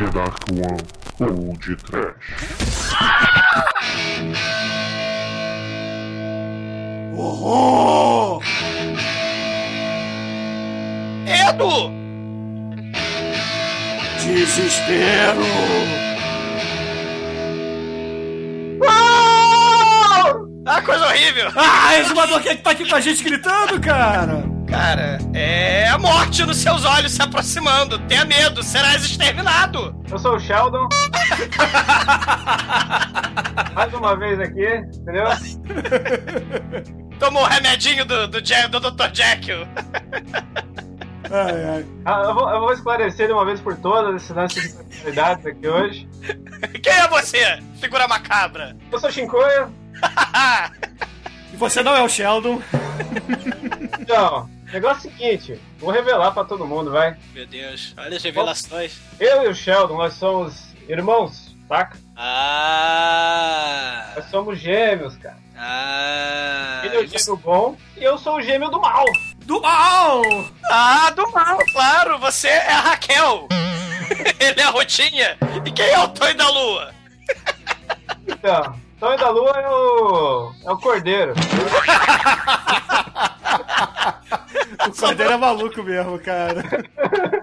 The Dark One ou de Trash. Horror! Edu! Desespero! Ah, coisa horrível! Ah, quem é que tá aqui com a gente gritando, cara? Cara, é a morte nos seus olhos se aproximando. Tenha medo, serás exterminado. Eu sou o Sheldon. Mais uma vez aqui, entendeu? Tomou o remedinho do, do, Jack, do Dr. Jekyll. Ai, ai. Ah, eu, vou, eu vou esclarecer de uma vez por todas esse lance de personalidades aqui hoje. Quem é você, figura macabra? Eu sou Shinkoia. E você não é o Sheldon. Então, negócio é o seguinte, vou revelar pra todo mundo, vai. Meu Deus, olha as revelações. Eu e o Sheldon, nós somos irmãos, saca? Ah. Nós somos gêmeos, cara. Ah. Ele é o gêmeo bom e eu sou o gêmeo do mal. Do mal! Ah, do mal, claro. Você é a Raquel. Ele é a Rotinha. E quem é o Tonho da Lua? Então, Tonho da Lua é o. é o Cordeiro. O Cordeiro é maluco mesmo, cara.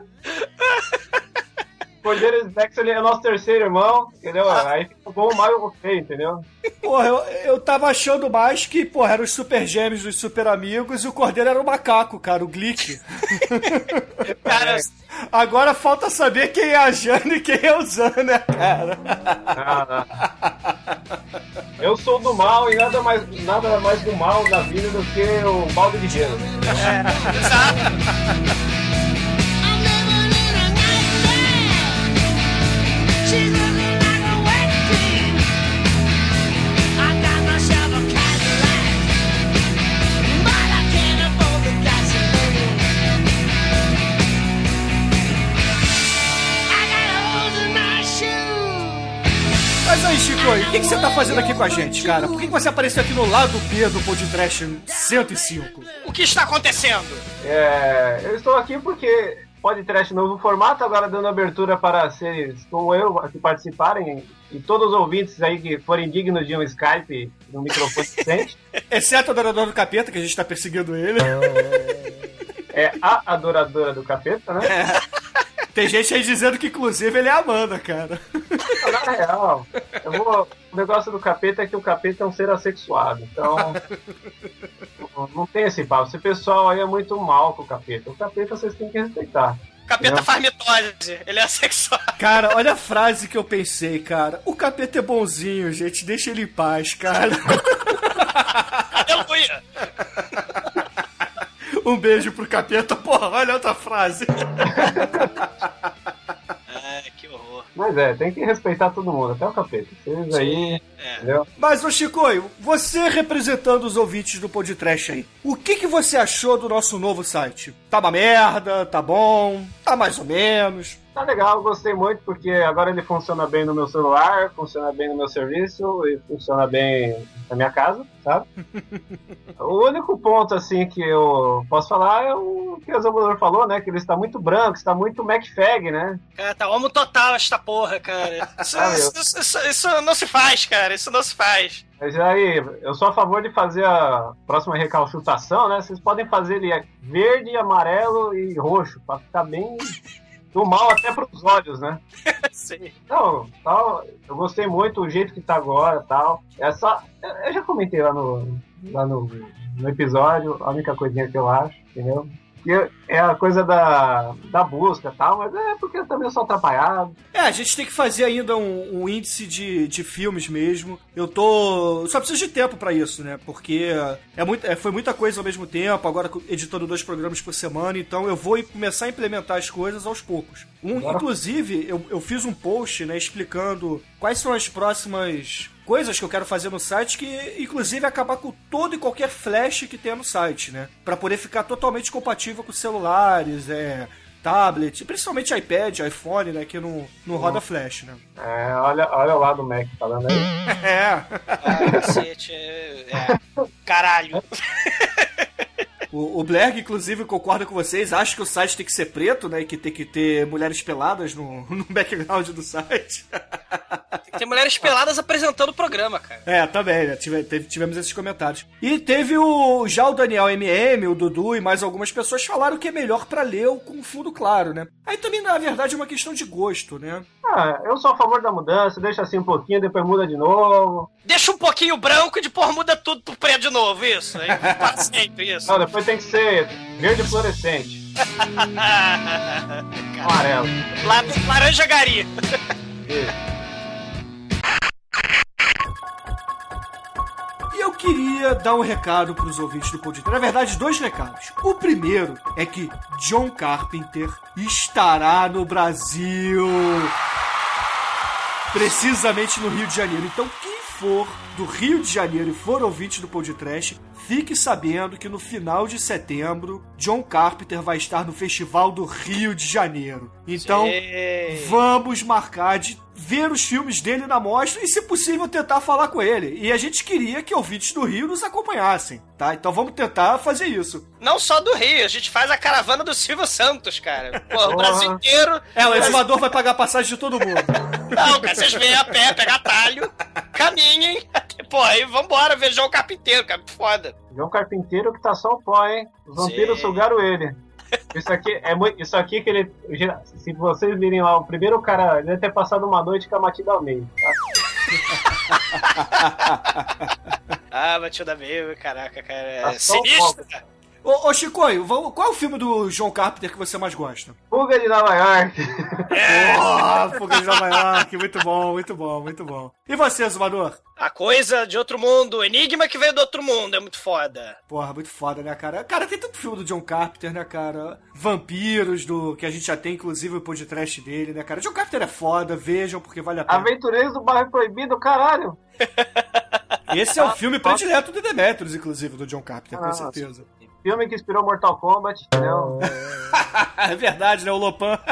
Cordeiro ele é nosso terceiro irmão, entendeu? Aí fica bom, mal e feio, entendeu? Porra, eu, eu tava achando mais que, porra, eram os super gêmeos dos super amigos e o Cordeiro era o macaco, cara, o Glick. Cara, Agora falta saber quem é a Jane e quem é o Zan, né, cara? Ah, não. Eu sou do mal e nada mais, nada mais do mal na vida do que o balde de gelo. exato. E o que, que você tá fazendo aqui com a gente, cara? Por que, que você apareceu aqui no lado B do Podcast 105? O que está acontecendo? É, eu estou aqui porque pode trash novo formato, agora dando abertura para seres como eu que participarem e todos os ouvintes aí que forem dignos de um Skype no microfone decente. Exceto o adorador do capeta, que a gente tá perseguindo ele. É a adoradora do capeta, né? Tem gente aí dizendo que, inclusive, ele é a Amanda, cara. Na real, eu vou, o negócio do capeta é que o capeta é um ser assexuado. Então, não- tem esse papo. Esse pessoal aí é muito mal com o capeta. O capeta vocês têm que respeitar. Capeta faz mitose. Ele é assexual. Cara, olha a frase que eu pensei, cara. O capeta é bonzinho, gente. Deixa ele em paz, cara. Aleluia. Um beijo pro capeta. Porra, olha outra frase. Mas é, tem que respeitar todo mundo, até o capeta. Vocês aí, É. entendeu? Mas, ô Chicoio, você representando os ouvintes do podcast aí, o que, que você achou do nosso novo site? Tá uma merda? Tá bom? Tá mais ou menos? Tá legal, gostei muito, porque agora ele funciona bem no meu celular, funciona bem no meu serviço e funciona bem na minha casa, sabe? o único ponto, assim, que eu posso falar é o que o Zambador falou, né? Que ele está muito branco, está muito MacFag, né? Cara, tá homo total esta porra, cara. Isso, Ah, isso- isso- isso- isso não se faz, cara. Isso não se faz. Mas aí, eu sou a favor de fazer a próxima recalchutação, né? Vocês podem fazer ele verde, amarelo e roxo, pra ficar bem do mal até pros olhos, né? Sim. Não, tal, eu gostei muito do jeito que tá agora tal. É só, eu já comentei lá no, lá no, no episódio, a única coisinha que eu acho, entendeu? Que é a coisa da, da busca e tal, mas é porque eu também sou atrapalhado. É, a gente tem que fazer ainda um, um índice de, de filmes mesmo. Eu tô. Só preciso de tempo pra isso, né? Porque é muito, é, foi muita coisa ao mesmo tempo, agora editando dois programas por semana, então eu vou começar a implementar as coisas aos poucos. Um, inclusive, eu, eu fiz um post, né, explicando quais são as próximas coisas que eu quero fazer no site, que inclusive acabar com todo e qualquer flash que tenha no site, né? Pra poder ficar totalmente compatível com celulares, é tablet, principalmente iPad, iPhone, né, que não, não roda flash, né? É, olha, olha lá do Mac falando aí. É. Ah, cacete. É. Caralho. O, o Blerg, inclusive, concorda com vocês, acha que o site tem que ser preto, né? E que tem que ter mulheres peladas no, no background do site. Tem que ter mulheres peladas apresentando o programa, cara. É, também, né? Tive- teve- tivemos esses comentários. E teve o. Já o Daniel MM, o Dudu e mais algumas pessoas falaram que é melhor pra ler o com fundo claro, né? Aí também, na verdade, é uma questão de gosto, né? Ah, eu sou a favor da mudança, deixa assim um pouquinho, depois muda de novo. Deixa um pouquinho branco e depois muda tudo pro preto de novo, isso. Aí, para sempre, isso. Não, depois tem que ser verde fluorescente, amarelo. La- Laranja gari. E eu queria dar um recado pros ouvintes do podcast. Na verdade, dois recados. O primeiro é que John Carpenter estará no Brasil. Precisamente no Rio de Janeiro. Então, quem for do Rio de Janeiro e for ouvinte do podcast, fique sabendo que no final de setembro, John Carpenter vai estar no Festival do Rio de Janeiro. Então, Sim. vamos marcar de ver os filmes dele na mostra e, se possível, tentar falar com ele. E a gente queria que ouvintes do Rio nos acompanhassem, tá? Então vamos tentar fazer isso. Não só do Rio, a gente faz a caravana do Silvio Santos, cara. Pô, o Brasil inteiro. É, o exumador vai pagar a passagem de todo mundo. Não, cara, vocês vêm a pé, pegam atalho, caminhem. Pô, aí vambora ver João Carpinteiro, cara. Foda. João Carpinteiro que tá só o pó, hein? Os vampiros Sim. sugaram ele. Isso aqui é muito. Isso aqui que ele. Se vocês virem lá, o primeiro cara ele deve ter passado uma noite com a Matilda Almeida. Tá? Ah, Matilda Meio, caraca, cara. É Tá sinistro. Ô, ô Chicoio, qual é o filme do John Carpenter que você mais gosta? Fuga de Nova York. Oh, Fuga de Nova York, muito bom, muito bom, muito bom. E você, Exumador? A coisa de outro mundo, o enigma que veio do outro mundo, é muito foda. Porra, muito foda, né, cara? Cara, tem tanto filme do John Carpenter, né, cara? Vampiros, do que a gente já tem, inclusive, o podcast dele, né, cara? John Carpenter é foda, vejam, porque vale a pena. Aventureiros do Bairro Proibido, caralho. Esse é o filme predileto do Demetrius, inclusive, do John Carpenter, com Ah, certeza. Filme que inspirou Mortal Kombat, entendeu? é verdade, né? O Lopan.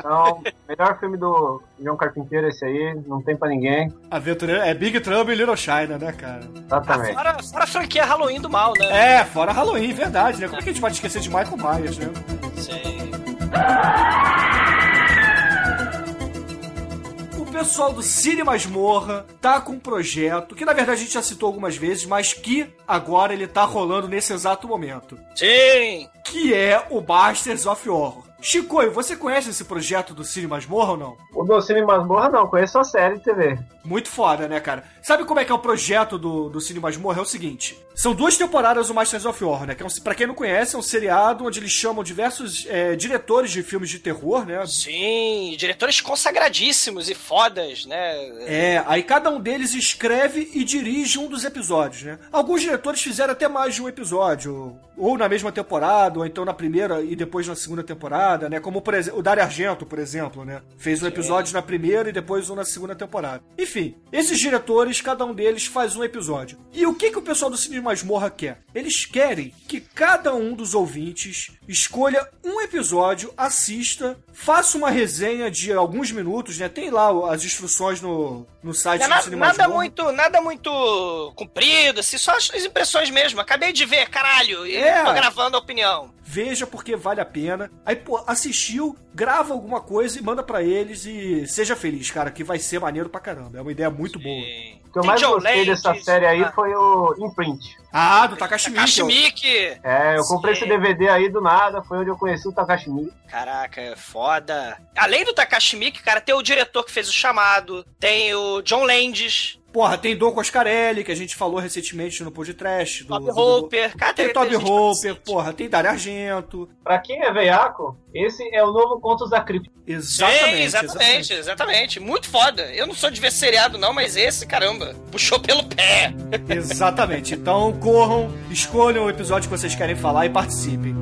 Então, melhor filme do João Carpinteiro esse aí, não tem pra ninguém. Aventureiro é Big Trouble em Little China, né, cara? Exatamente. Fora, fora a franquia Halloween do mal, né? É, fora Halloween, verdade, né? Como é que a gente pode esquecer de Michael Myers, né? Sim. O pessoal do Cine Masmorra tá com um projeto que, na verdade, a gente já citou algumas vezes, mas que agora ele tá rolando nesse exato momento. Sim. Que é o Masters of Horror. Chicoio, você conhece esse projeto do Cine Masmorra ou não? O Docine Masmorra não, conheço a série de TV. Muito foda, né, cara? Sabe como é que é o projeto do, do Cine Masmorra? É o seguinte: são duas temporadas do Masters of Horror, né? Que é um, pra quem não conhece, é um seriado onde eles chamam diversos é, diretores de filmes de terror, né? Sim, diretores consagradíssimos e fodas, né? É, aí cada um deles escreve e dirige um dos episódios, né? Alguns diretores fizeram até mais de um episódio, ou na mesma temporada, ou então na primeira e depois na segunda temporada, né? Como por exemplo, o Dario Argento, por exemplo, né? Fez um episódio na primeira e depois um na segunda temporada. Enfim, esses diretores, cada um deles faz um episódio. E o que que o pessoal do Cine Masmorra quer? Eles querem que cada um dos ouvintes escolha um episódio, assista, faça uma resenha de alguns minutos, né? Tem lá as instruções no, no site Não é do Cine nada Masmorra. muito, nada muito comprido, assim, só as impressões mesmo. Acabei de ver, caralho, e É. tô gravando a opinião. Veja porque vale a pena. Aí, pô, assistiu, grava alguma coisa e manda pra eles e seja feliz, cara, que vai ser maneiro pra caramba. É uma ideia muito boa. Sim. O que eu mais John gostei dessa série aí ah, foi o Imprint. Ah, do Takashi Miike. Takashi Miike. É, eu comprei Sim. esse DVD aí do nada, foi onde eu conheci o Takashi Miike. Caraca, é foda. Além do Takashi Miike, cara, tem o diretor que fez o chamado, tem o John Landis, Porra, tem Dom Coscarelli, que a gente falou recentemente no podcast. Do, Toby do- Hooper. Cara, Tem pra Hooper, cacete. porra, tem Dario Argento. Pra quem é veiaco, esse é o novo Contos da Cripta. Exatamente, Sim, exatamente, exatamente, Muito foda. Eu não sou de ver seriado, não, mas esse, caramba, puxou pelo pé. Exatamente. Então corram, escolham o episódio que vocês querem falar e participem.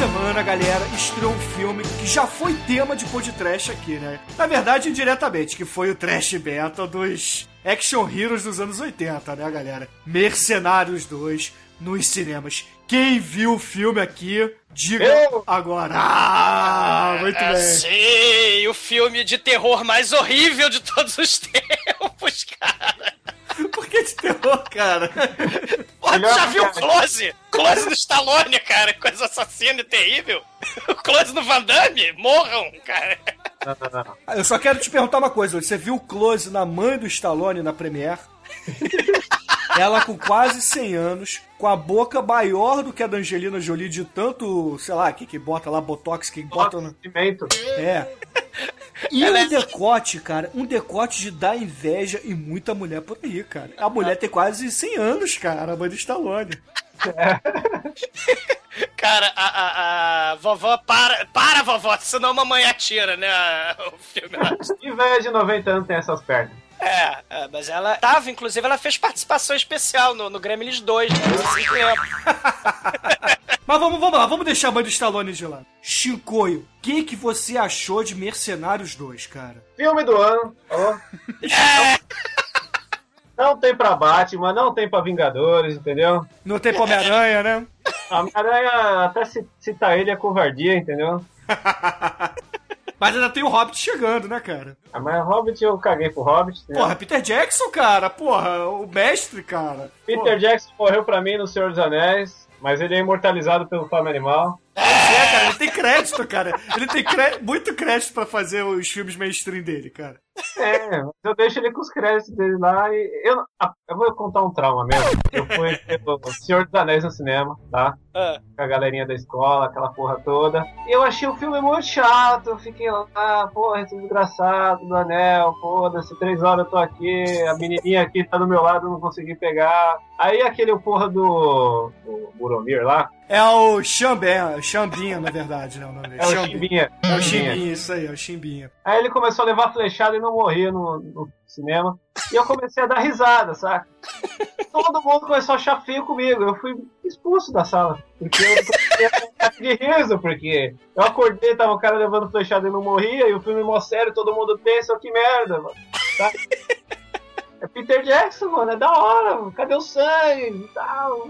Semana, galera, estreou um filme que já foi tema de podcast aqui, né? Na verdade, indiretamente, que foi o Trash Battle dos action heroes dos anos 80, né, galera? Mercenários 2 nos cinemas. Quem viu o filme aqui, diga Eu. agora. Ah, muito É, bem. Sim, o filme de terror mais horrível de todos os tempos, cara. Por que de terror, cara? Porra, tu já viu o. Close? Close do Stallone, cara, coisa assassina e terrível. O Close do Van Damme? Morram, cara. Não, não, não. Eu só quero te perguntar uma coisa. Você viu o close na mãe do Stallone na Premiere? Ela com quase 100 anos, com a boca maior do que a da Angelina Jolie, de tanto, sei lá, que, que bota lá, botox, que bota no... Cimento. É. E Ela um é- decote, cara, um decote de dar inveja e muita mulher por aí, cara. A mulher tem quase 100 anos, cara, a mãe do Stallone. Cara, a, a, a vovó, para, para, vovó, senão a mamãe atira, né? O filme lá. Que velha de 90 anos tem essas pernas? É, é, mas ela tava, inclusive, ela fez participação especial no, no Gremlins 2, né? Assim. Mas vamos, vamos lá, vamos deixar a mãe do Stallone de lado. Chicoio, o que, que você achou de Mercenários 2, cara? Filme do ano. ó. Não tem pra Batman, não tem pra Vingadores, entendeu? Não tem pra Homem-Aranha, né? A Homem-Aranha até ci- citar ele é covardia, entendeu? Mas ainda tem o Hobbit chegando, né, cara? Ah, Mas Hobbit eu caguei pro Hobbit. entendeu? Porra, Peter Jackson, cara, porra, o mestre, cara. Peter Jackson morreu pra mim no Senhor dos Anéis, mas ele é imortalizado pelo Fome Animal. Pois é, cara, ele tem crédito, cara. Ele tem cré- muito crédito pra fazer os filmes mainstream dele, cara. É, mas eu deixo ele com os créditos dele lá e eu, ah, eu vou contar um trauma mesmo. Eu fui o Senhor dos Anéis no cinema, tá? Ah, Com a galerinha da escola, aquela porra toda. E eu achei o filme muito chato. Eu fiquei lá, ah, porra, esse desgraçado do anel, foda-se, três horas eu tô aqui, a menininha aqui tá do meu lado, eu não consegui pegar. Aí aquele porra do, do Boromir lá, É o Xambé, Xambinha, na verdade, né, o nome dele. é o Xambinha. Chimbinha. É o Chimbinha, isso aí, é o Chimbinha. Aí ele começou a levar flechada e não morria no, no cinema. E eu comecei a dar risada, saca? Todo mundo começou a achar feio comigo. Eu fui expulso da sala. Porque eu comecei a de riso, porque eu acordei, tava o cara levando flechada e não morria, e o filme mó sério, todo mundo pensa, que merda, mano. Tá? É Peter Jackson, mano, é da hora, mano. cadê o sangue e tal?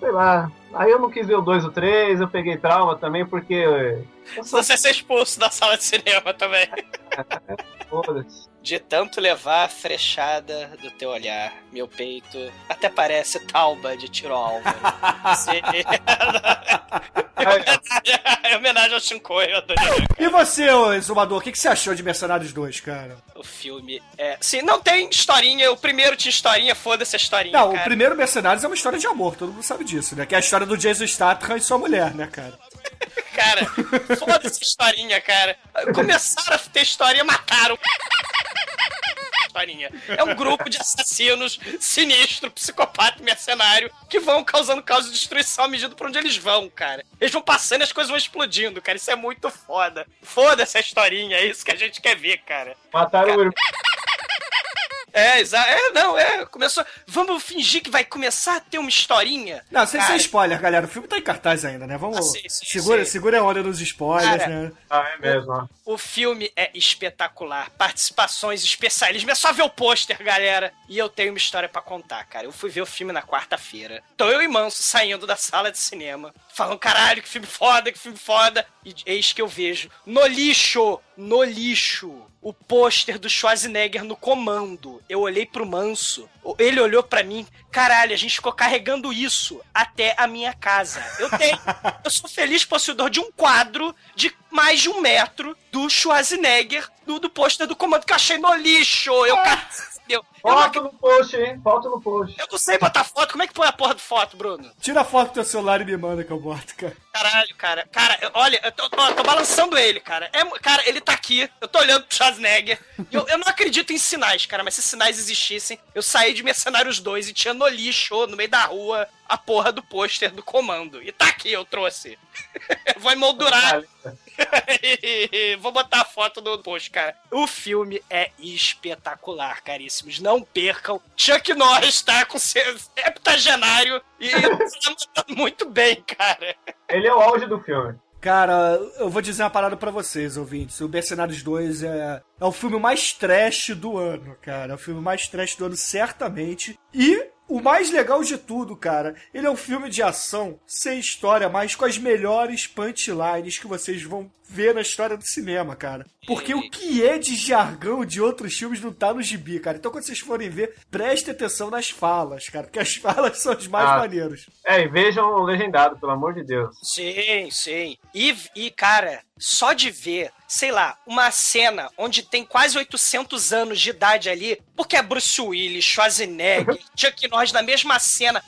Sei lá. Aí eu não quis ver o 2 ou 3, eu peguei trauma também, porque. Eu sou você ser expulso da sala de cinema também. foda-se. De tanto levar a frechada do teu olhar, meu peito até parece tauba de tiro alvo. É homenagem ao Shinkoi. E você, Exumador, o que, que você achou de Mercenários 2, cara? O filme é. Sim, não tem historinha. O primeiro tinha historinha, foda-se a historinha. Não, o cara. primeiro Mercenários é uma história de amor, todo mundo sabe disso, né? Que é a história do Jason Statham e sua mulher, né, cara? Cara, foda-se a historinha, cara. Começaram a ter historinha, mataram. Historinha. É um grupo de assassinos sinistro, psicopata, mercenário que vão causando caos de destruição à medida por onde eles vão, cara. Eles vão passando e as coisas vão explodindo, cara. Isso é muito foda. Foda-se a historinha, é isso que a gente quer ver, cara. Mataram o irmão. É, exato. É, não, é. Começou. Vamos fingir que vai começar a ter uma historinha. Não, sem, Cara, spoiler, galera. O filme tá em cartaz ainda, né? Vamos. Ah, sim, sim, segura, sim. segura a onda nos spoilers, Cara, né? Ah, é mesmo. O filme é espetacular. Participações especialistas. É só ver o pôster, galera. E eu tenho uma história pra contar, cara. Eu fui ver o filme na quarta-feira. Tô eu e Manso saindo da sala de cinema. Falando, caralho, que filme foda, que filme foda. E eis que eu vejo, no lixo, no lixo, o pôster do Schwarzenegger no comando. Eu olhei pro Manso. Ele olhou pra mim. Caralho, a gente ficou carregando isso até a minha casa. Eu tenho. eu sou feliz possuidor de um quadro de mais de um metro do Schwarzenegger do, do pôster do comando que eu achei no lixo. Eu, ca- eu, eu, não, Foto no post, hein? Foto no post. eu não sei botar foto. Como é que põe a porra de foto, Bruno? Tira a foto do teu celular e me manda que eu boto, cara. Caralho, cara. Cara, eu- olha, eu tô, tô- tô balançando ele, cara. É, cara, ele tá aqui. Eu tô olhando pro Schwarzenegger. Eu, eu não acredito em sinais, cara. Mas se sinais existissem, eu saí de Mercenários 2 e tinha no lixo, no meio da rua, a porra do pôster do comando. E tá aqui, eu trouxe. Eu Vou emoldurar. Vou botar a foto do post, cara. O filme é espetacular, caríssimos. Não percam. Chuck Norris tá com seu septagenário e tá mandando muito bem, cara. Ele é o auge do filme. Cara, eu vou dizer uma parada pra vocês, ouvintes. O Mercenários 2 é, é o filme mais trash do ano, cara. É o filme mais trash do ano, certamente. E o mais legal de tudo, cara, ele é um filme de ação sem história, mas com as melhores punchlines que vocês vão ver na história do cinema, cara. Porque o que é de jargão de outros filmes não tá no gibi, cara. Então quando vocês forem ver, prestem atenção nas falas, cara, porque as falas são as mais Ah. maneiras. É, e vejam o legendado, pelo amor de Deus. Sim, sim. E, e, cara, só de ver, sei lá, uma cena onde tem quase 800 anos de idade ali, porque é Bruce Willis, Schwarzenegger, Chuck Norris na mesma cena,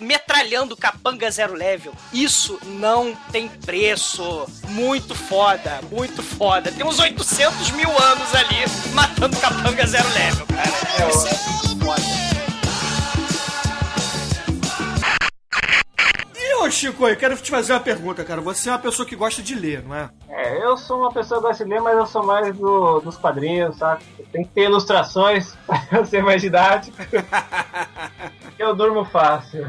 metralhando capanga zero level. Isso não tem preço. Muito foda, muito foda. Tem uns 800 mil anos ali matando capanga zero level, cara. Isso é muito foda. E, ô Chico, eu quero te fazer uma pergunta, cara. Você é uma pessoa que gosta de ler, não é? É, eu sou uma pessoa que gosta de ler, mas eu sou mais do- dos quadrinhos, sabe? Tem que ter ilustrações pra eu ser mais didático. eu durmo fácil.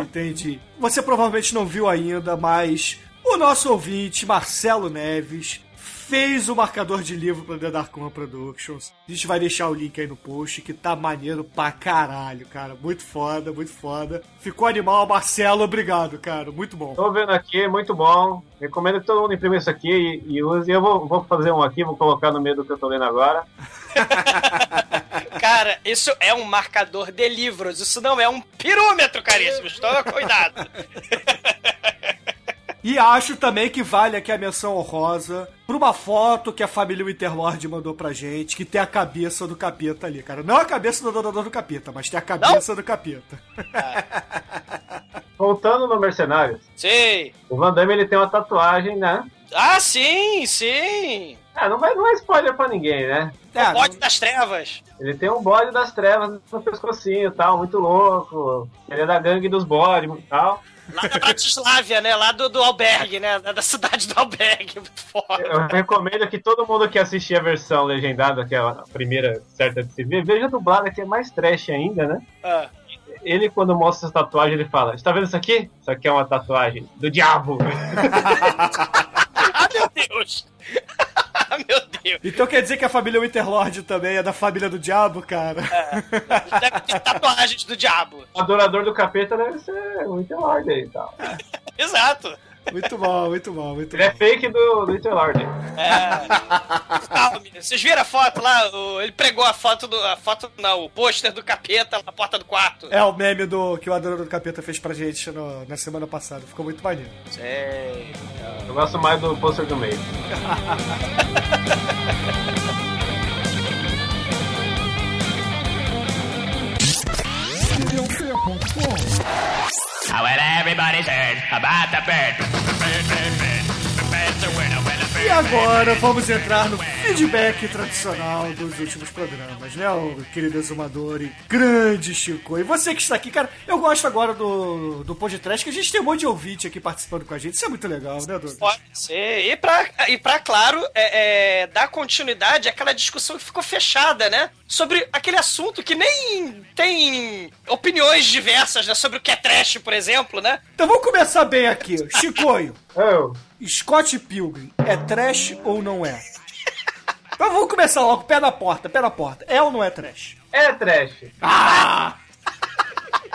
Entendi. Você provavelmente não viu ainda, mas o nosso ouvinte, Marcelo Neves, fez o marcador de livro para The Dark One Productions. A gente vai deixar o link aí no post, que tá maneiro pra caralho, cara. Muito foda, muito foda. Ficou animal, Marcelo, obrigado, cara. Muito bom. Tô vendo aqui, muito bom. Recomendo que todo mundo imprima isso aqui e, e use. Eu vou, vou fazer um aqui, vou colocar no meio do que eu tô lendo agora. Cara, isso é um marcador de livros, isso não é um pirômetro, caríssimos. Toma cuidado. E acho também que vale aqui a menção honrosa por uma foto que a família Winterlord mandou pra gente, que tem a cabeça do capeta ali, cara. Não a cabeça do adorador do capeta, mas tem a cabeça do capeta. Voltando no Mercenários, Sim. o Van Damme ele tem uma tatuagem, né? Ah, sim, sim. Ah, não, vai, não é spoiler pra ninguém, né? É, o bode das trevas. Ele tem um bode das trevas no pescocinho e tal, muito louco. Ele é da gangue dos bodes e tal. Lá da Bratislávia, né? Lá do, do albergue, né? Da da cidade do albergue. Muito foda. Eu recomendo que todo mundo que assistir a versão legendada, que é a primeira certa de se ver, veja a dublada, que é mais trash ainda, né? Ah. Ele, quando mostra essa tatuagem, ele fala: Está vendo isso aqui? Isso aqui é uma tatuagem do diabo. Ah, meu Deus. Ah, meu Deus. Então quer dizer que a família Winterlord também é da família do diabo, cara? Deve ter tatuagens do diabo. O adorador do capeta deve ser o Interlord aí e tal. Exato. Muito bom, muito bom, muito Ele é bom. fake do, do Interlord. É. Calma, menino. Vocês viram a foto lá? O- ele pregou a foto do. A foto, não, o pôster do capeta na porta do quarto. É o meme do que o adorador do capeta fez pra gente no- na semana passada. Ficou muito maneiro. Sei. Eu gosto mais do pôster do meio. Well, everybody's heard about the bird. The bird, bird, bird. The bird's a winner, bird. E agora vamos entrar no feedback tradicional dos últimos programas, né, o querido exumador e grande Chico. E você que está aqui, cara, eu gosto agora do, do podcast, que a gente tem um monte de ouvinte aqui participando com a gente. Isso é muito legal, né, Douglas? Pode ser. E pra, e pra claro, é, é, dar continuidade àquela discussão que ficou fechada, né? Sobre aquele assunto que nem tem opiniões diversas, né? Sobre o que é trash, por exemplo, né? Então vamos começar bem aqui. Chicoio, Oh, Scott Pilgrim é trash ou não é? Então vamos começar logo, pé na porta, pé na porta. É ou não é trash? é trash. Ah!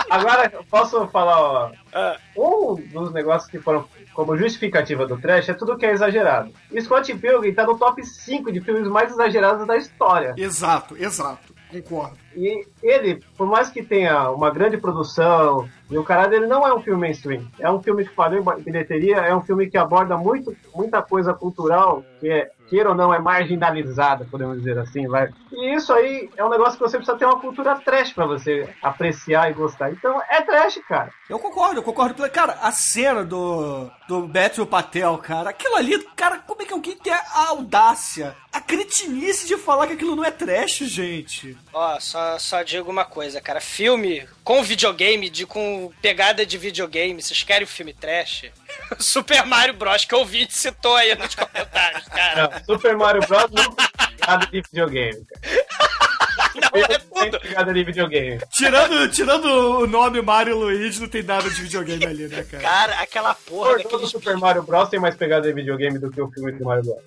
Agora, eu posso falar, ó. Ah. Um dos negócios que foram como justificativa do trash é tudo que é exagerado. Scott Pilgrim tá no top 5 de filmes mais exagerados da história. Exato, exato. Concordo. E ele, por mais que tenha uma grande produção, e o caralho, ele não é um filme mainstream. É um filme que falhou em bilheteria, é um filme que aborda muito, muita coisa cultural que, é, queira ou não, é marginalizada, podemos dizer assim, vai. E isso aí é um negócio que você precisa ter uma cultura trash pra você apreciar e gostar. Então, é trash, cara. Eu concordo, eu concordo. Cara, a cena do, do Beto Patel, cara, aquilo ali, cara, como é que alguém tem a audácia, a cretinice de falar que aquilo não é trash, gente? Ó, só, só digo uma coisa, cara. Filme com videogame, de, com pegada de videogame, vocês querem o filme trash? Super Mario Bros. que o ouvinte citou aí nos comentários, cara. Não, Super Mario Bros. não tem nada de videogame, cara. Não, é Tem tudo. pegada de videogame. Tirando, tirando o nome Mario Luigi, não tem nada de videogame ali, né, cara? Cara, aquela porra Por daqueles Super Mario Bros. tem mais pegada de videogame do que o filme do Mario Bros.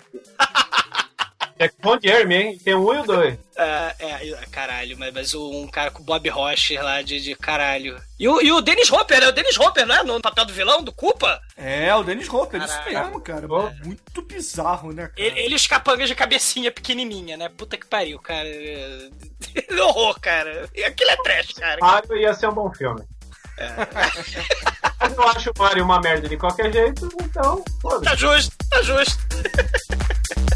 É com de Hermes, hein? Tem um e o dois. É, é, caralho, mas, mas o- um cara com o Bob Rocher lá de, de caralho. E o, e o Dennis Hopper, né? O Dennis Hopper, não é? No papel do vilão, do Culpa? É, o Dennis Hopper, isso Caralho. mesmo, cara. Bom. Muito bizarro, né, cara? Ele, ele os capangas de cabecinha pequenininha, né? Puta que pariu, cara. Horror, cara. E Aquilo é trash, cara. Mario ia ser um bom filme. Mas eu acho o Mario uma merda de qualquer jeito, então. Tá justo, tá justo.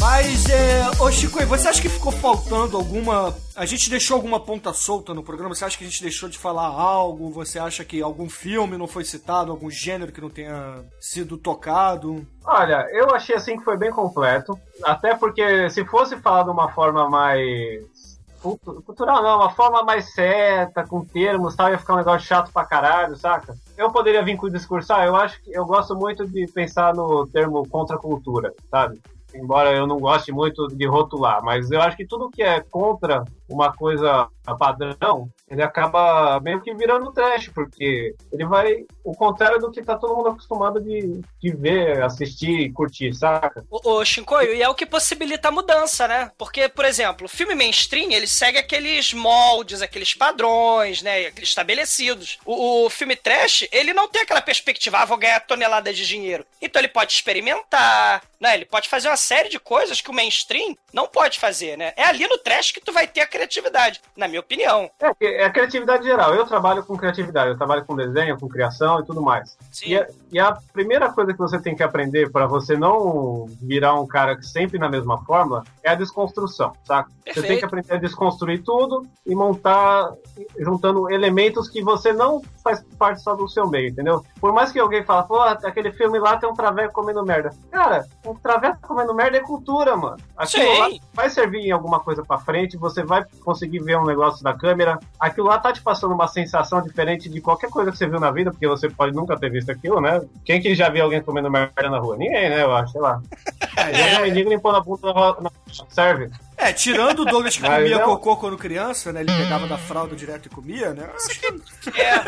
Mas, é, ô Chico, você acha que ficou faltando alguma. A gente deixou alguma ponta solta no programa? Você acha que a gente deixou de falar algo? Você acha que algum filme não foi citado? Algum gênero que não tenha sido tocado? Olha, eu achei assim que foi bem completo. Até porque se fosse falar de uma forma mais. Cultu- Cultural não, uma forma mais certa, com termos tal, ia ficar um negócio chato pra caralho, saca? Eu poderia vir com o discurso, ah, eu acho que eu gosto muito de pensar no termo contra a cultura, sabe? Embora eu não goste muito de rotular, mas eu acho que tudo que é contra uma coisa padrão, ele acaba meio que virando trash, porque ele vai o contrário do que tá todo mundo acostumado de, de ver, assistir e curtir, saca? Ô, ô Shinkoio, e é o que possibilita a mudança, né? Porque, por exemplo, o filme mainstream, ele segue aqueles moldes, aqueles padrões, né? Aqueles estabelecidos. O, o filme trash, ele não tem aquela perspectiva, ah, vou ganhar tonelada de dinheiro. Então ele pode experimentar, né? Ele pode fazer uma série de coisas que o mainstream não pode fazer, né? É ali no trash que tu vai ter a criatividade, na minha opinião. É, é a criatividade geral. Eu trabalho com criatividade, eu trabalho com desenho, com criação e tudo mais. Sim. E a, e a primeira coisa que você tem que aprender para você não virar um cara que sempre na mesma fórmula é a desconstrução, saca? Você tem que aprender a desconstruir tudo e montar juntando elementos que você não faz parte só do seu meio, entendeu? Por mais que alguém fale, pô, aquele filme lá tem um traveco comendo merda. Cara, um traveco comendo merda é cultura, mano. Aquilo Sim. lá vai servir em alguma coisa pra frente, você vai conseguir ver um negócio da câmera. Aquilo lá tá te passando uma sensação diferente de qualquer coisa que você viu na vida, porque você pode nunca ter visto aquilo, né? Quem que já viu alguém comendo merda na rua? Ninguém, né? Eu acho, sei lá. Já um mendigo limpando a bunda na, na, serve. É, tirando o Douglas que Mas comia não- cocô quando criança, né? Ele pegava da fralda direto e comia, né? Acho que É.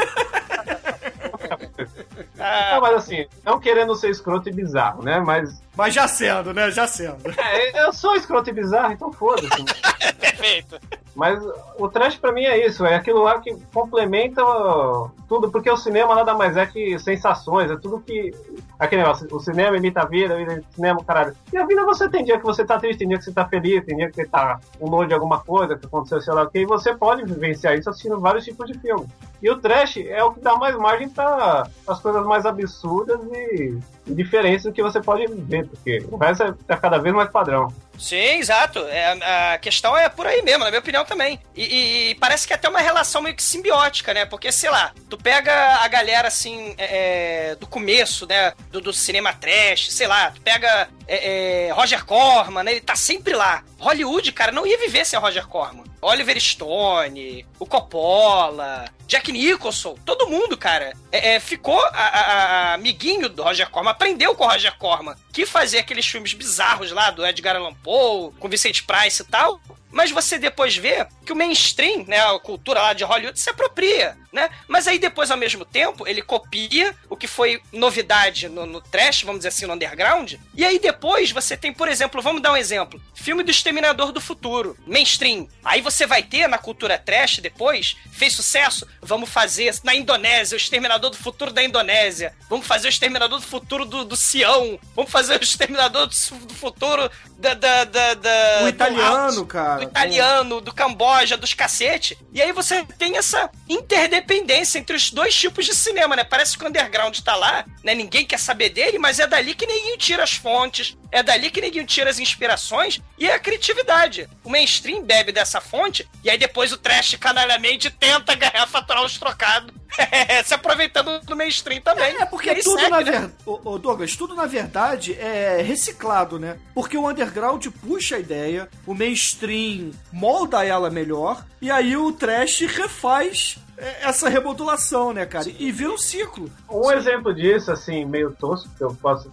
Não, Ah, mas assim, não querendo ser escroto e bizarro, né? Mas Mas já sendo, né? Já sendo. é, eu sou escroto e bizarro, então foda-se. perfeito. Mas o trash pra mim é isso, é aquilo lá que complementa tudo, porque o cinema nada mais é que sensações, é tudo que. Aquele negócio, o cinema imita a vida, a vida imita o cinema, caralho. E a vida você tem dia que você tá triste, tem dia que você tá feliz, tem dia que você tá com nojo de alguma coisa que aconteceu, sei lá o que, e você pode vivenciar isso assistindo vários tipos de filme. E o trash é o que dá mais margem para as coisas mais absurdas e, diferentes que você pode ver, porque o resto é, tá cada vez mais padrão. Sim, exato. É, a questão é por aí mesmo, na minha opinião também. E, e- parece que é até uma relação meio que simbiótica, né? Porque, sei lá, tu pega a galera assim, é, é, do começo, né? Do, do cinema trash, sei lá, tu pega é, é, Roger Corman, né? Ele tá sempre lá. Hollywood, cara, não ia viver sem Roger Corman. Oliver Stone, o Coppola, Jack Nicholson, todo mundo, cara, é, é, ficou a- a- a- amiguinho do Roger Corman, aprendeu com o Roger Corman, que fazia aqueles filmes bizarros lá do Edgar Allan Poe, com Vicente Price e tal. Mas você depois vê que o mainstream, né, a cultura lá de Hollywood se apropria, né? Mas aí depois, ao mesmo tempo, ele copia o que foi novidade no, no trash, vamos dizer assim, no underground. E aí depois você tem, por exemplo, vamos dar um exemplo. Filme do Exterminador do Futuro, mainstream. Aí você vai ter na cultura trash depois, fez sucesso, vamos fazer na Indonésia, o Exterminador do Futuro da Indonésia. Vamos fazer o Exterminador do Futuro do, do Sião. Vamos fazer o Exterminador do, do Futuro da... da, da, da O do italiano, Laos, cara. Do italiano, do Camboja, dos cacete. E aí você tem essa interdependência entre os dois tipos de cinema, né? Parece que o underground tá lá, né? Ninguém quer saber dele, mas é dali que ninguém tira as fontes, é dali que ninguém tira as inspirações e é a criatividade. O mainstream bebe dessa fonte e aí depois o trash canalhamente tenta ganhar, faturar os trocados, se aproveitando do mainstream também. É, porque aí tudo segue, na né? verdade. Douglas, tudo na verdade é reciclado, né? Porque o underground puxa a ideia, o mainstream molda ela melhor, e aí o trash refaz é, essa remodulação, né, cara? E vira um ciclo. Um exemplo disso, assim, meio tosco, que eu posso.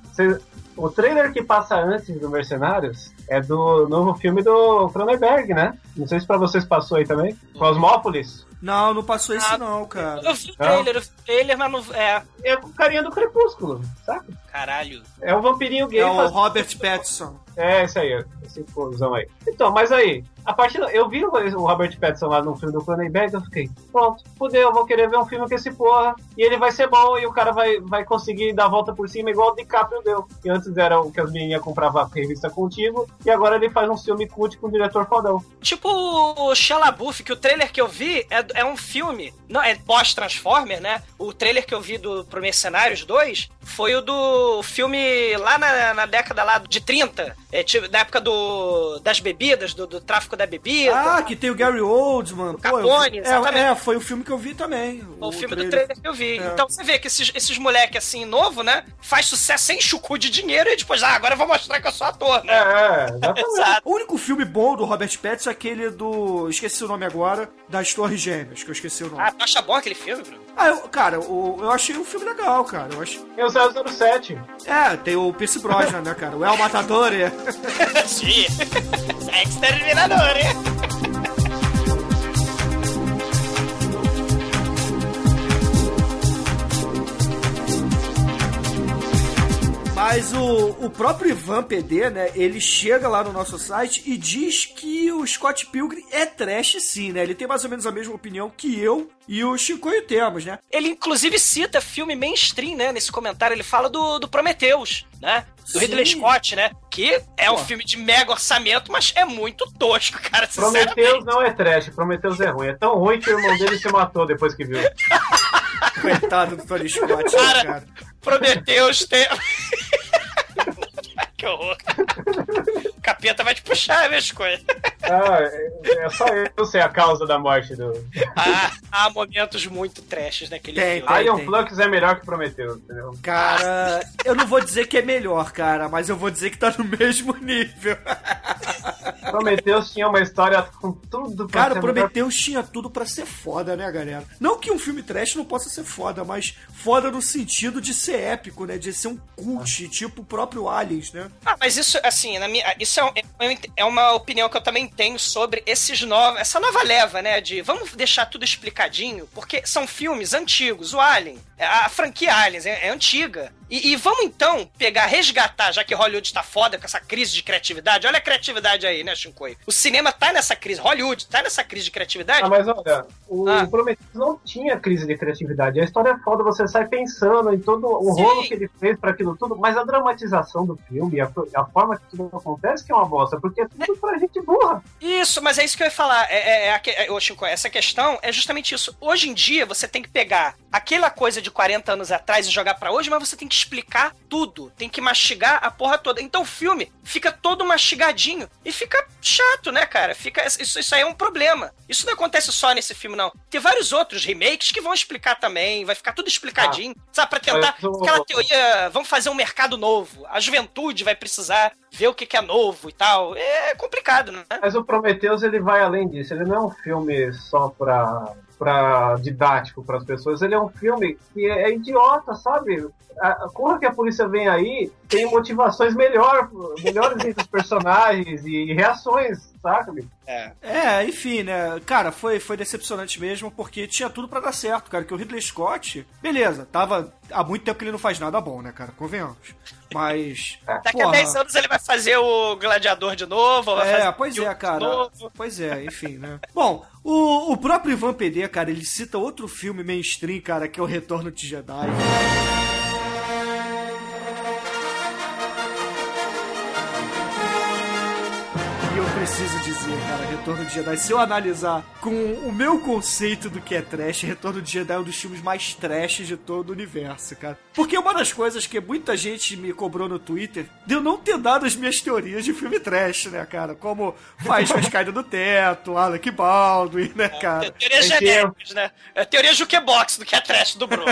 O trailer que passa antes do Mercenários é do novo filme do Cronenberg, né? Não sei se pra vocês passou aí também. Cosmópolis. Não, não passou isso Ah, não, cara. Eu vi o trailer, eu vi o trailer, mas não. É. É o carinha do Crepúsculo, saca? Caralho. É o vampirinho gay. É o faz- Robert Pattinson. É, esse aí, esse cuzão aí. Então, mas aí, a partir do- eu vi o o Robert Pattinson lá no filme do Cronenberg, eu fiquei, pronto, fudeu, eu vou querer ver um filme com esse porra, e ele vai ser bom, e o cara vai, vai conseguir dar a volta por cima igual o DiCaprio deu. E antes era o que as meninas compravam a revista contigo, e agora ele faz um filme cult com um diretor fodão. Tipo o LaBeouf, que o trailer que eu vi é, é um filme, não, é pós-Transformer, né? O trailer que eu vi do, pro Mercenários 2 foi o do filme lá na, na década lá de 30, é, tipo, na época do, das bebidas, do, do tráfico da bebida. Ah, que tem o Gary Oldman. Pô, eu- Capone, é, exatamente. é, foi o filme que eu vi também. o filme do trailer que eu vi. É. Então você vê que esses, esses moleque assim, novo, né? Faz sucesso sem chucu de dinheiro e depois, ah, agora eu vou mostrar que eu sou ator, É, né? é, exatamente. Exato. O único filme bom do Robert Pattinson é aquele do. Esqueci o nome agora. Das Torres Gêmeas, que eu esqueci o nome. Ah, tu acha bom aquele filme, Bruno? Ah, eu- cara, o- eu achei um filme legal, cara. Eu achei... E o 007. É, tem o Pierce Brosnan, né, cara? O El Matador. é. Sim. É exterminador, Mas o, o próprio Ivan PD, né, ele chega lá no nosso site e diz que o Scott Pilgrim é trash sim, né? Ele tem mais ou menos a mesma opinião que eu e o Chicoio temos, né? Ele, inclusive, cita filme mainstream, né? Nesse comentário, ele fala do, do Prometheus, né? Do Sim. Ridley Scott, né? Que é um Pô. filme de mega orçamento, mas é muito tosco, cara. Prometheus não é trash, Prometheus é ruim. É tão ruim que o irmão dele se matou depois que viu. Coitado do Tony Scott, né, Cara. cara. Prometheus tem. que horror. Capeta vai te puxar, minhas coisas. Ah, é, é só eu sei a causa da morte do. Ah, há momentos muito trashes naquele Tem, filme. tem. Ion Flux é melhor que Prometheus, entendeu? Cara, eu não vou dizer que é melhor, cara, mas eu vou dizer que tá no mesmo nível. Prometheus tinha uma história com tudo pra Cara, ser Prometheus tinha tudo pra ser foda, né, galera? Não que um filme trash não possa ser foda, mas foda no sentido de ser épico, né? De ser um cult, tipo o próprio Aliens, né? Ah, mas isso, assim, na minha, isso é, um- é- uma opinião que eu também tenho sobre esses novos, essa nova leva, né? De vamos deixar tudo explicadinho, porque são filmes antigos. O Alien, a, a franquia Aliens é, é antiga. E, e vamos então pegar, resgatar, já que Hollywood tá foda com essa crise de criatividade. Olha a criatividade aí, né, Shinkoi? O cinema tá nessa crise, Hollywood tá nessa crise de criatividade. Ah, mas olha, o Ah. Prometheus não tinha crise de criatividade. A história é foda, você sai pensando em todo o Sim. rolo que ele fez pra aquilo tudo, mas a dramatização do filme, a, a forma que tudo acontece, que é uma bosta, porque é tudo pra gente burra. Isso, mas é isso que eu ia falar. É, é, é, é, ô, Chico, essa questão é justamente isso. Hoje em dia, você tem que pegar aquela coisa de 40 anos atrás e jogar pra hoje, mas você tem que explicar tudo. Tem que mastigar a porra toda. Então o filme fica todo mastigadinho e fica chato, né, cara? Fica, isso, isso aí é um problema. Isso não acontece só nesse filme, não. Tem vários outros remakes que vão explicar também, vai ficar tudo explicadinho, sabe? Pra tentar. O- Aquela teoria, vamos fazer um mercado novo. A juventude vai precisar ver o que, que é novo e tal. É complicado, né? Mas o Prometheus ele vai além disso. Ele não é um filme só pra, pra didático para as pessoas. Ele é um filme que é, é idiota, sabe? A, a porra que a polícia vem aí tem motivações melhor, melhores entre os personagens e reações, sabe? É. É, enfim, né? Cara, foi, foi decepcionante mesmo, porque tinha tudo pra dar certo, cara. Que o Ridley Scott, beleza, tava há muito tempo que ele não faz nada bom, né, cara? Convenhamos. Mas. Daqui porra, a 10 anos ele vai fazer o Gladiador de novo. Vai É, fazer pois é, cara. Pois é, enfim, né? Bom, o, o próprio Ivan PD, cara, ele cita outro filme mainstream, cara, que é o Retorno de Jedi. Retorno de Jedi, se eu analisar com o meu conceito do que é trash, Retorno de Jedi é um dos filmes mais trash de todo o universo, cara. Porque uma das coisas que muita gente me cobrou no Twitter de eu não ter dado as minhas teorias de filme trash, né, cara? Como Faíscas Caídas do Teto, Alec Baldwin, né, cara? Teorias É que genéricas, né? É teoria jukebox do que é trash do Bruno.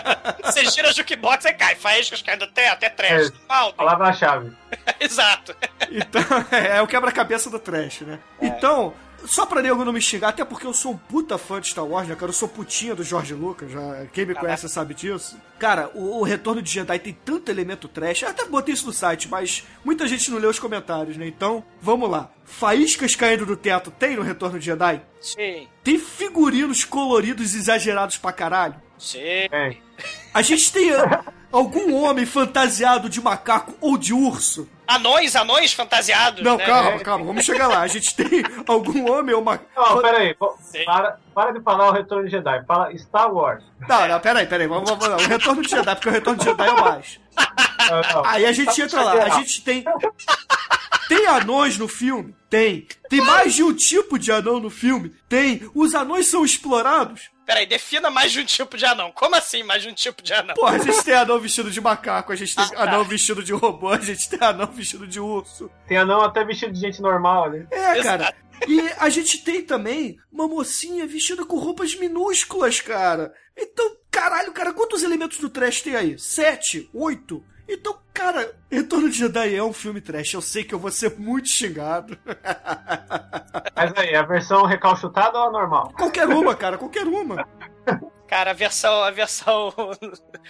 Você gira jukebox e cai. Faíscas cai do teto, é trash. É. Palavra-chave. Exato. Então, é o quebra-cabeça do trash, né? Então, só pra nego não me xingar, até porque eu sou um puta fã de Star Wars, né, cara? Eu sou putinha do George Lucas, já, quem me conhece sabe disso. Cara, o, o Retorno de Jedi tem tanto elemento trash, eu até botei isso no site, mas muita gente não leu os comentários, né? Então, vamos lá. Faíscas caindo do teto tem no Retorno de Jedi? Sim, Tem figurinos coloridos exagerados pra caralho? sim. É. A gente tem algum homem fantasiado de macaco ou de urso? Anões, anões fantasiados. Não, né? calma, calma, vamos chegar lá. A gente tem algum homem ou uma. Não, peraí. Para, para de falar o Retorno de Jedi. Fala Star Wars. Não, não, peraí, peraí, vamos, vamos lá. O retorno de Jedi, porque o retorno de Jedi é o mais. Não, não. Aí a gente entra lá, a gente tem. Tem anões no filme? Tem. Tem mais de um tipo de anão no filme? Tem. Os anões são explorados? Peraí, defina mais de um tipo de anão. Como assim mais de um tipo de anão? Porra, a gente tem anão vestido de macaco, a gente tem Ah, tá. anão vestido de robô, a gente tem anão vestido de urso. Tem anão até vestido de gente normal ali. É, Exato. cara. E a gente tem também uma mocinha vestida com roupas minúsculas, cara. Então, caralho, cara, quantos elementos do trash tem aí? Sete? Oito? Então, cara, Retorno de Jedi é um filme trash. Eu sei que eu vou ser muito xingado. Mas aí, a versão recalchutada ou a normal? Qualquer uma, cara, qualquer uma. Cara, a versão. A versão.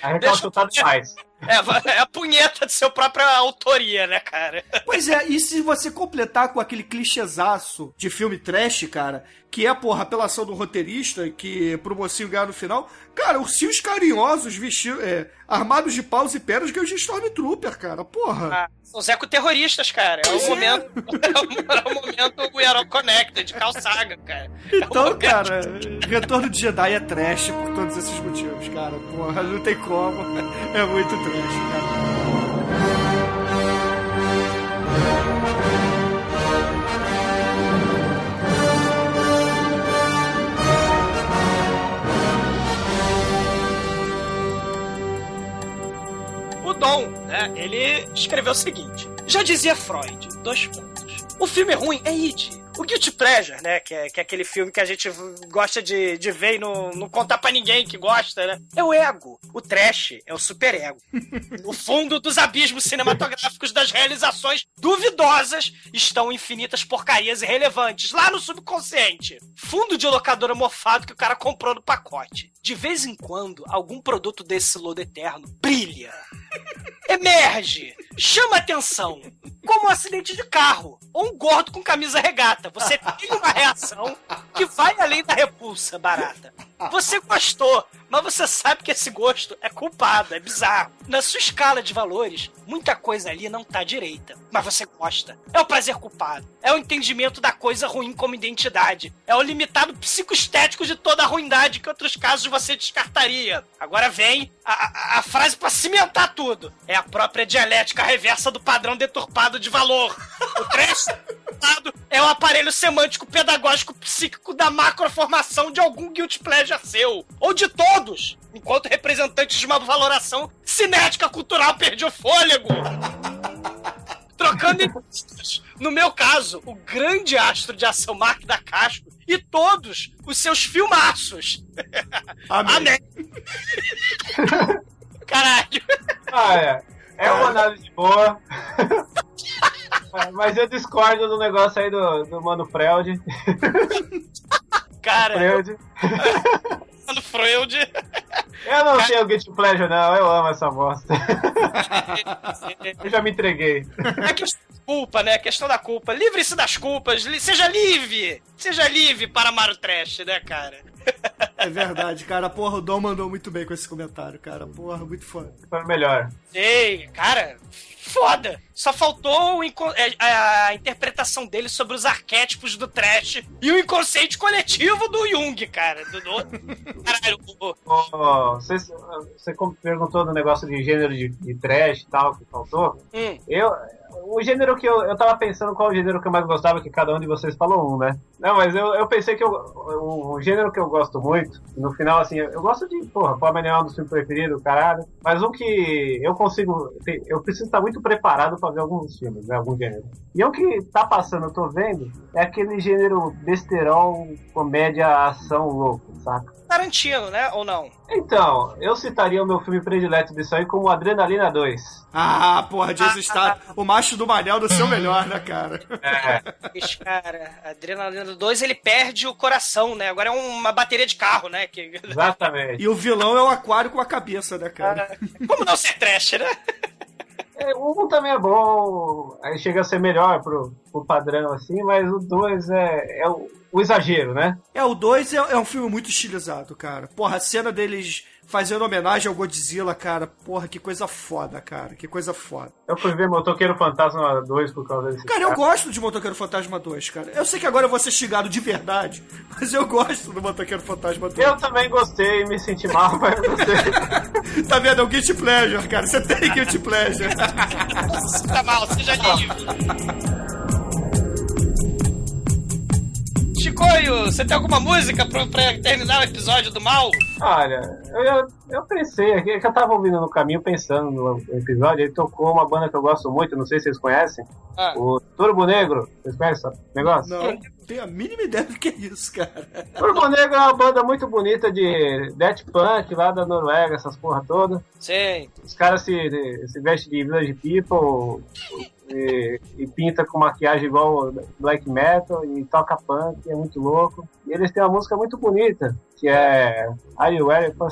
A recalchutada Deixa faz. É, é a punheta de seu própria autoria, né, cara? Pois é, e se você completar com aquele clichêzaço de filme trash, cara, que é, porra, apelação do roteirista, que pro mocinho ganhar no final, cara, ursinhos carinhosos, vestidos, é, armados de paus e pedras que é o de Stormtrooper, cara, porra. Ah, são os ecoterroristas, cara. É o é. momento. É o, é momento We Are All Connected, de Carl Sagan, cara. Então, cara, Retorno de Jedi é trash por todos esses motivos, cara, porra, não tem como. É muito trash, cara. O Dom, né, ele escreveu o seguinte: Já dizia Freud, dois pontos. O filme ruim é id. O Guilty Pleasure, né, que é, que é aquele filme que a gente gosta de, de ver e não, não contar pra ninguém que gosta, né? É o ego. O trash é o superego. No fundo dos abismos cinematográficos das realizações duvidosas estão infinitas porcarias irrelevantes, lá no subconsciente. Fundo de locadora mofado que o cara comprou no pacote. De vez em quando, algum produto desse lodo eterno brilha. Emerge, chama atenção, como um acidente de carro ou um gordo com camisa regata. Você tem uma reação que vai além da repulsa barata. Você gostou, mas você sabe que esse gosto é culpado, é bizarro. Na sua escala de valores, muita coisa ali não tá direita, mas você gosta. É o prazer culpado, é o entendimento da coisa ruim como identidade, é o limitado psicoestético de toda a ruindade que outros casos você descartaria. Agora vem a, a- a frase pra cimentar tudo. É a própria dialética reversa do padrão deturpado de valor. O deturpado é o aparelho semântico pedagógico psíquico da macroformação de algum guilty pleasure seu. Ou de todos. Enquanto representantes de uma valoração cinética cultural perdi o fôlego. Trocando em no meu caso, o grande astro de ação Mark da Casco e todos os seus filmaços. Amém. Amém. Caralho. Ah, é. É uma análise boa. É, Mas eu discordo do negócio aí do, do Mano Freud. Cara, Freud. mano, Freud. Eu não tenho Guilty Pleasure, não. Eu amo essa bosta. Eu já me entreguei. É questão da culpa, né? A questão da culpa. Livre-se das culpas. Seja livre. Seja livre para amar o trash, né, cara? É verdade, cara, porra, o Dom mandou muito bem com esse comentário, cara, porra, muito foda. Foi melhor. Ei, cara, foda. Só faltou inco- é, a, interpretação dele sobre os arquétipos do trash e o inconsciente coletivo do Jung, cara. Do, do... Caralho, o- Ô, Você, você perguntou do negócio de gênero de, de trash e tal, que faltou. hum, Eu, o gênero que eu, eu tava pensando qual o gênero que eu mais gostava, que cada um de vocês falou um, né? Não, mas eu, eu pensei que eu, o, o gênero que eu gosto muito, no final, assim, eu, eu gosto de, porra, Palma é um dos filmes preferidos, caralho. Mas um que eu consigo, eu preciso estar muito preparado pra ver alguns filmes, né? Algum gênero. E um que tá passando, eu tô vendo, é aquele gênero besterol, comédia, ação louco, saca? Tarantino, né? Ou não? Então, eu citaria o meu filme predileto disso aí como Adrenalina 2. Ah, porra, Jason Statham, o macho debaixo do manel do seu melhor, né, cara? Esse cara, Adrenalina 2, ele perde o coração, né? Agora é uma bateria de carro, né? Que... Exatamente. E o vilão é o aquário com a cabeça, né, cara? Como não ser trash, né? É, o 1 também é bom, aí chega a ser melhor pro, pro padrão, assim, mas o 2 é, é o, o exagero, né? É, o 2 é, é um filme muito estilizado, cara. Porra, a cena deles fazendo homenagem ao Godzilla, cara. Porra, que coisa foda, cara. Que coisa foda. Eu fui ver Motoqueiro Fantasma 2 por causa desse Cara, eu gosto de Motoqueiro Fantasma 2, cara. Eu sei que agora eu vou ser xingado de verdade, mas eu gosto do Motoqueiro Fantasma 2. Eu também gostei, me senti mal, mas eu gostei. Tá vendo? É o Guilty Pleasure, cara. Você tem Guilty Pleasure. tá mal, seja livre. Chicoio, você tem alguma música pra, pra terminar o episódio do mal? Olha, eu, eu, pensei aqui, é que eu tava ouvindo no caminho pensando no episódio, aí tocou uma banda que eu gosto muito, não sei se vocês conhecem, Ah. o Turbo Negro. Vocês conhecem esse negócio? Não, não tenho a mínima ideia do que é isso, cara. Turbo Negro é uma banda muito bonita de death punk lá da Noruega, essas porra toda. Sim. Os caras se, se vestem de Village People e, e pinta com maquiagem igual black metal e toca punk, é muito louco. E eles têm uma música muito bonita, que é Are You Ready for?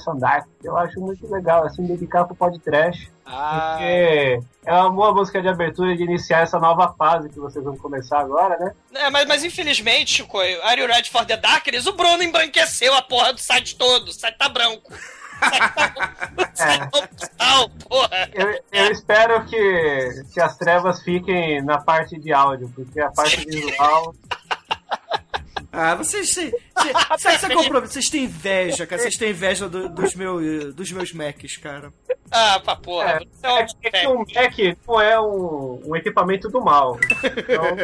Que eu acho muito legal, assim, dedicar pro podcast. Ah, Porque é uma boa música de abertura de iniciar essa nova fase que vocês vão começar agora, né? é, mas, mas infelizmente, Chicoio, Are You Ready for the Darkness? O Bruno embranqueceu a porra do site todo. O site tá branco. Porra. Eu, eu espero que, que as trevas fiquem na parte de áudio, porque a parte visual. Ah, vocês têm. Sabe, sabe qual é? Vocês têm inveja, cara. Vocês têm inveja do- dos, meus, dos meus Macs, cara. Ah, pra porra. É, é um é que- é que o Mac não é um, um equipamento do mal. Então,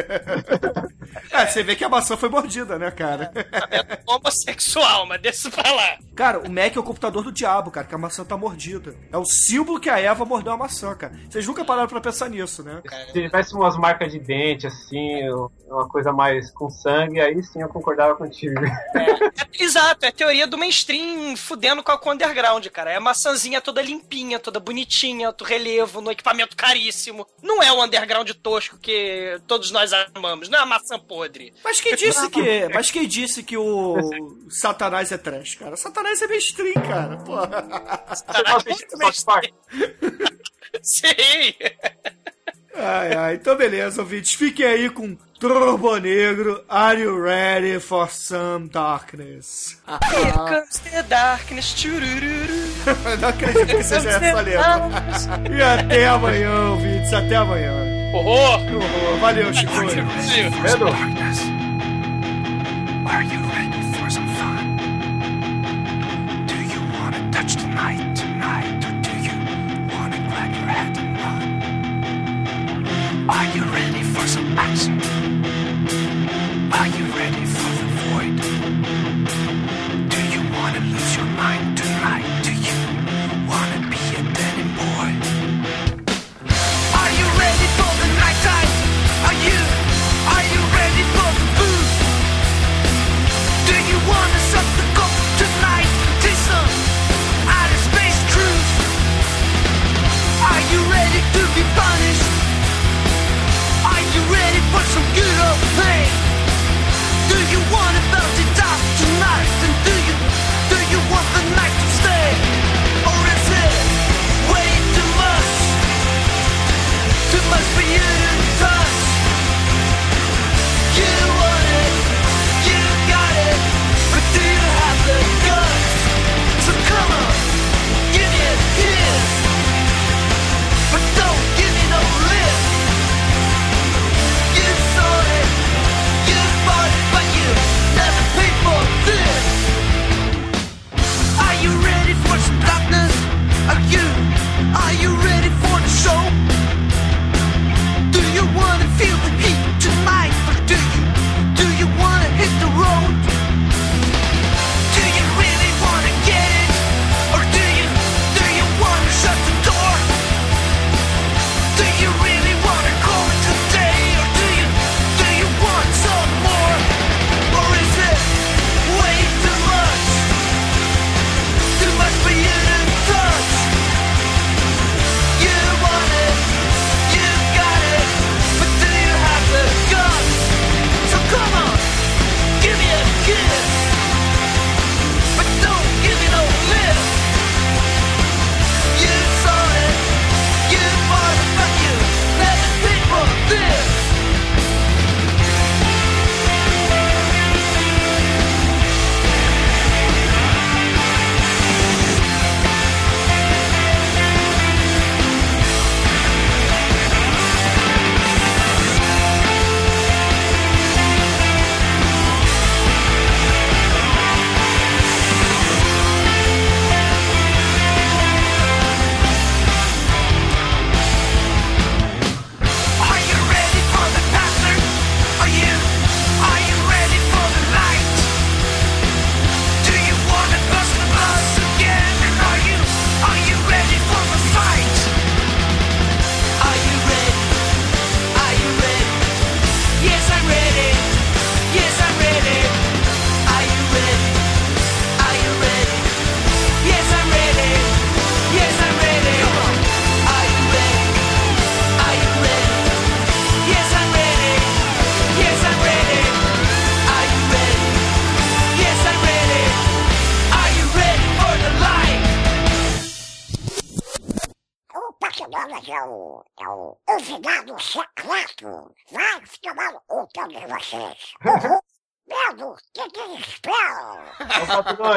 Ah, você vê que a maçã foi mordida, né, cara? pensamento homossexual, mas deixa pra lá. Cara, o Mac é o computador do diabo, cara, que a maçã tá mordida. É o símbolo que a Eva mordeu a maçã, cara. Vocês nunca pararam pra pensar nisso, né? se tivesse umas marcas de dente, assim, uma coisa mais com sangue, aí sim eu concordava contigo. É, exato, é a teoria do mainstream fudendo com a o underground, cara. É a maçãzinha toda limpinha, toda bonitinha, outro relevo, no equipamento caríssimo. Não é o underground tosco que todos nós amamos, não é a maçã podre. Mas quem disse que. Mas quem disse que o Satanás é trash, cara? Satanás é mainstream, cara. Porra. Você gosta de South Park? Sim! Ai, ai. Então, beleza, ouvintes. Fiquem aí com Turbo Negro. Are you ready for some darkness? Here comes the darkness. Não acredito que seja essa letra. E até amanhã, ouvintes. Até amanhã. Horror! Oh, valeu, Chico. Medo? Are you ready for some fun? Do you wanna touch the night tonight? Or do you wanna grab your head and run? Are you ready for some action?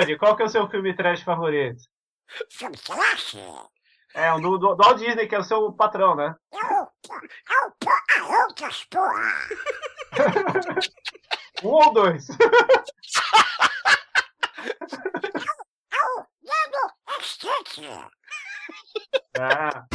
Patrone, qual que é o seu filme trash favorito? Filme trash. É, um do, do, do Walt Disney, que é o seu patrão, né? É o, é o Pocahontas, porra. Um ou dois? É o Medo Extinct. Ah,